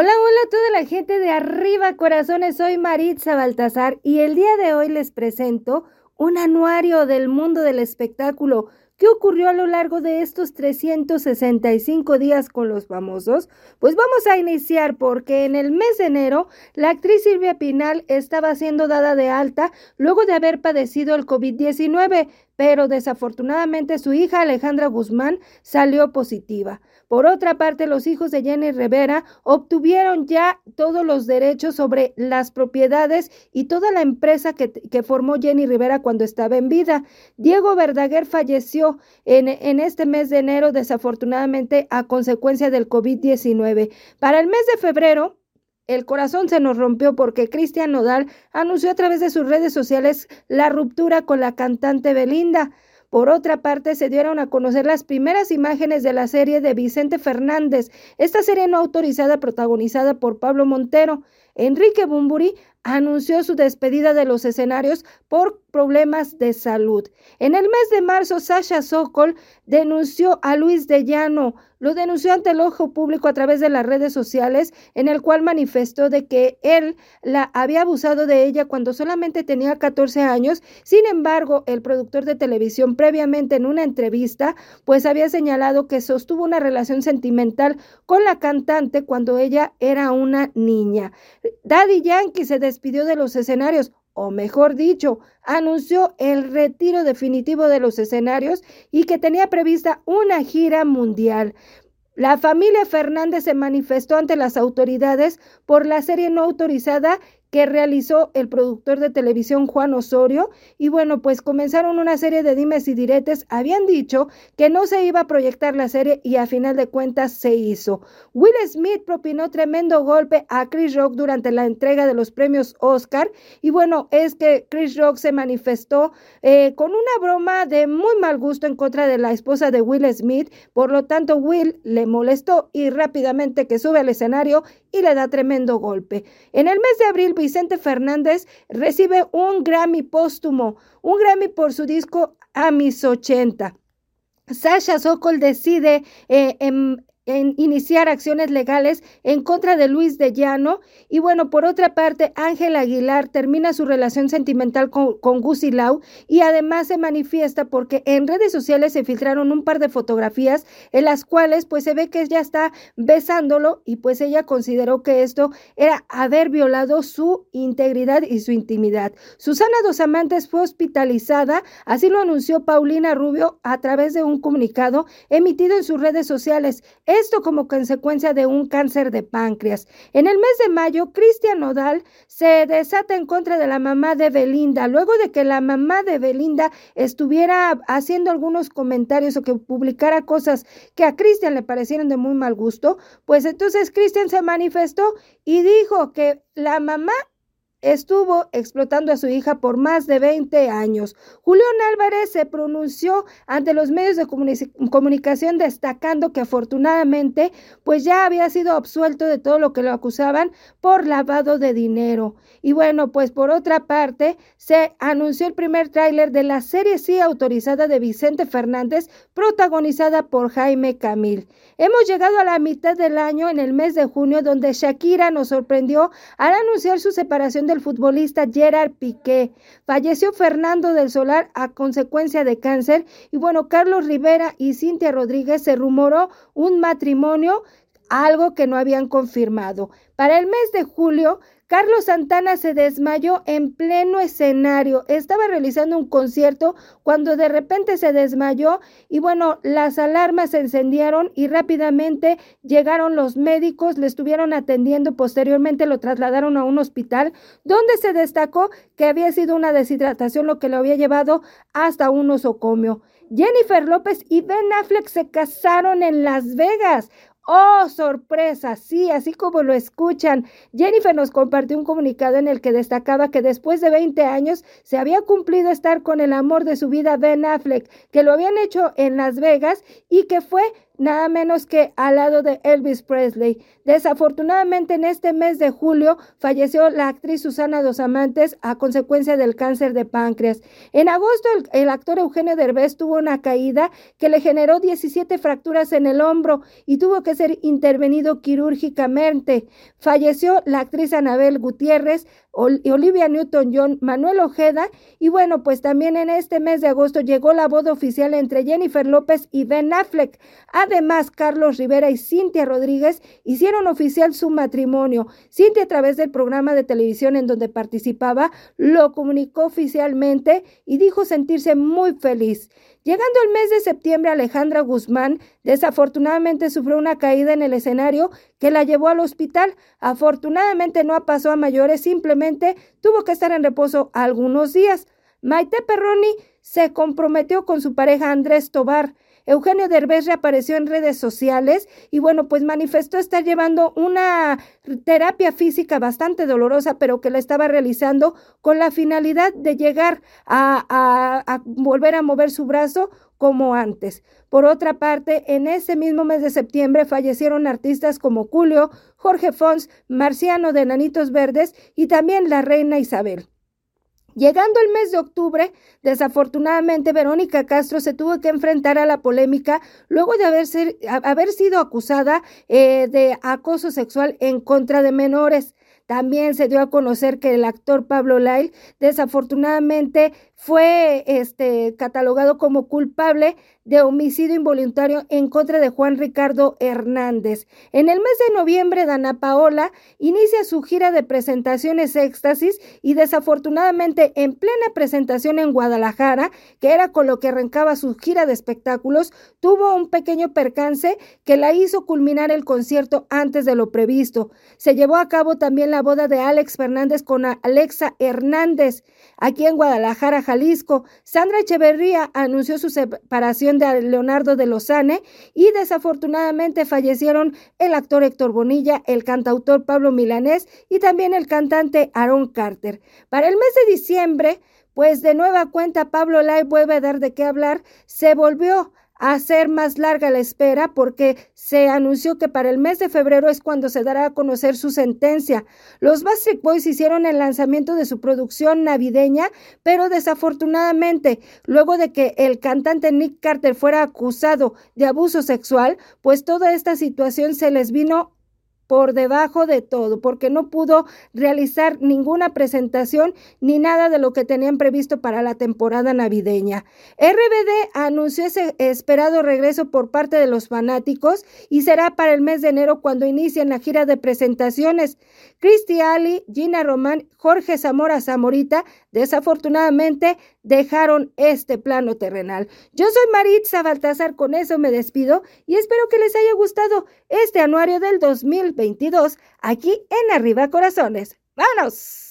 Hola, hola a toda la gente de arriba, corazones. Soy Maritza Baltasar y el día de hoy les presento un anuario del mundo del espectáculo. ¿Qué ocurrió a lo largo de estos 365 días con los famosos? Pues vamos a iniciar porque en el mes de enero la actriz Silvia Pinal estaba siendo dada de alta luego de haber padecido el COVID-19, pero desafortunadamente su hija Alejandra Guzmán salió positiva. Por otra parte, los hijos de Jenny Rivera obtuvieron ya todos los derechos sobre las propiedades y toda la empresa que, formó Jenny Rivera cuando estaba en vida. Diego Verdaguer falleció en, en este mes de enero, desafortunadamente, a consecuencia del COVID-19. Para el mes de febrero, el corazón se nos rompió porque Cristian Nodal anunció a través de sus redes sociales la ruptura con la cantante Belinda. Por otra parte, se dieron a conocer las primeras imágenes de la serie de Vicente Fernández, esta serie no autorizada protagonizada por Pablo Montero. Enrique Bumburi anunció su despedida de los escenarios por problemas de salud. En el mes de marzo, Sasha Sokol denunció a Luis de Llano, lo denunció ante el ojo público a través de las redes sociales, en el cual manifestó de que él la había abusado de ella cuando solamente tenía 14 años. Sin embargo, el productor de televisión previamente en una entrevista, pues había señalado que sostuvo una relación sentimental con la cantante cuando ella era una niña. Daddy Yankee se despidió de los escenarios, o mejor dicho, anunció el retiro definitivo de los escenarios y que tenía prevista una gira mundial. La familia Fernández se manifestó ante las autoridades por la serie no autorizada que realizó el productor de televisión Juan Osorio. Y bueno, pues comenzaron una serie de dimes y diretes. Habían dicho que no se iba a proyectar la serie y a final de cuentas se hizo. Will Smith propinó tremendo golpe a Chris Rock durante la entrega de los premios Oscar. Y bueno, es que Chris Rock se manifestó eh, con una broma de muy mal gusto en contra de la esposa de Will Smith. Por lo tanto, Will le molestó y rápidamente que sube al escenario y le da tremendo golpe. En el mes de abril, Vicente Fernández recibe un Grammy póstumo, un Grammy por su disco A mis 80. Sasha Sokol decide eh, en, en iniciar acciones legales en contra de Luis de Llano. Y bueno, por otra parte, Ángel Aguilar termina su relación sentimental con, con Lau y además se manifiesta porque en redes sociales se filtraron un par de fotografías en las cuales pues se ve que ella está besándolo y pues ella consideró que esto era haber violado su integridad y su intimidad. Susana Dos Amantes fue hospitalizada, así lo anunció Paulina Rubio a través de un comunicado emitido en sus redes sociales esto como consecuencia de un cáncer de páncreas. En el mes de mayo, Cristian Nodal se desata en contra de la mamá de Belinda, luego de que la mamá de Belinda estuviera haciendo algunos comentarios o que publicara cosas que a Cristian le parecieron de muy mal gusto, pues entonces Cristian se manifestó y dijo que la mamá estuvo explotando a su hija por más de 20 años. Julián Álvarez se pronunció ante los medios de comunicación destacando que afortunadamente pues ya había sido absuelto de todo lo que lo acusaban por lavado de dinero. Y bueno, pues por otra parte se anunció el primer tráiler de la serie sí autorizada de Vicente Fernández protagonizada por Jaime Camil. Hemos llegado a la mitad del año en el mes de junio donde Shakira nos sorprendió al anunciar su separación del futbolista Gerard Piqué. Falleció Fernando del Solar a consecuencia de cáncer y bueno, Carlos Rivera y Cintia Rodríguez se rumoró un matrimonio, algo que no habían confirmado. Para el mes de julio, Carlos Santana se desmayó en pleno escenario. Estaba realizando un concierto cuando de repente se desmayó y bueno, las alarmas se encendieron y rápidamente llegaron los médicos, le estuvieron atendiendo, posteriormente lo trasladaron a un hospital donde se destacó que había sido una deshidratación lo que lo había llevado hasta un osocomio. Jennifer López y Ben Affleck se casaron en Las Vegas. Oh, sorpresa, sí, así como lo escuchan. Jennifer nos compartió un comunicado en el que destacaba que después de 20 años se había cumplido estar con el amor de su vida, Ben Affleck, que lo habían hecho en Las Vegas y que fue nada menos que al lado de Elvis Presley. Desafortunadamente en este mes de julio falleció la actriz Susana Dos Amantes a consecuencia del cáncer de páncreas. En agosto el, actor Eugenio Derbez tuvo una caída que le generó 17 fracturas en el hombro y tuvo que ser intervenido quirúrgicamente. Falleció la actriz Anabel Gutiérrez, Olivia Newton-John, Manuel Ojeda y bueno, pues también en este mes de agosto llegó la boda oficial entre Jennifer López y Ben Affleck. Además, Carlos Rivera y Cintia Rodríguez hicieron oficial su matrimonio. Cintia a través del programa de televisión en donde participaba lo comunicó oficialmente y dijo sentirse muy feliz. Llegando el mes de septiembre, Alejandra Guzmán desafortunadamente sufrió una caída en el escenario que la llevó al hospital. Afortunadamente no pasó a mayores, simplemente tuvo que estar en reposo algunos días. Maite Perroni se comprometió con su pareja Andrés Tobar. Eugenio Derbez reapareció en redes sociales y bueno, pues manifestó estar llevando una terapia física bastante dolorosa, pero que la estaba realizando con la finalidad de llegar a, a volver a mover su brazo como antes. Por otra parte, en ese mismo mes de septiembre fallecieron artistas como Julio, Jorge Fons, Marciano de Nanitos Verdes y también la reina Isabel. Llegando el mes de octubre, desafortunadamente Verónica Castro se tuvo que enfrentar a la polémica luego de haber, haber sido acusada eh, de acoso sexual en contra de menores. También se dio a conocer que el actor Pablo Lyle desafortunadamente fue este, catalogado como culpable de homicidio involuntario en contra de Juan Ricardo Hernández. En el mes de noviembre, Dana Paola inicia su gira de presentaciones éxtasis y desafortunadamente en plena presentación en Guadalajara, que era con lo que arrancaba su gira de espectáculos, tuvo un pequeño percance que la hizo culminar el concierto antes de lo previsto. Se llevó a cabo también la boda de Alex Fernández con Alexa Hernández aquí en Guadalajara, Jalisco. Sandra Echeverría anunció su separación de Leonardo de Lozane y desafortunadamente fallecieron el actor Héctor Bonilla, el cantautor Pablo Milanés y también el cantante Aaron Carter. Para el mes de diciembre, pues de nueva cuenta Pablo Lai vuelve a dar de qué hablar, se volvió hacer más larga la espera porque se anunció que para el mes de febrero es cuando se dará a conocer su sentencia. Los Backstreet Boys hicieron el lanzamiento de su producción navideña, pero desafortunadamente, luego de que el cantante Nick Carter fuera acusado de abuso sexual, pues toda esta situación se les vino por debajo de todo, porque no pudo realizar ninguna presentación ni nada de lo que tenían previsto para la temporada navideña. RBD anunció ese esperado regreso por parte de los fanáticos y será para el mes de enero cuando inicien la gira de presentaciones. Cristi Ali, Gina Román, Jorge Zamora Zamorita, desafortunadamente dejaron este plano terrenal. Yo soy Maritza Baltasar, con eso me despido y espero que les haya gustado este anuario del 2022 aquí en Arriba Corazones. ¡Vámonos!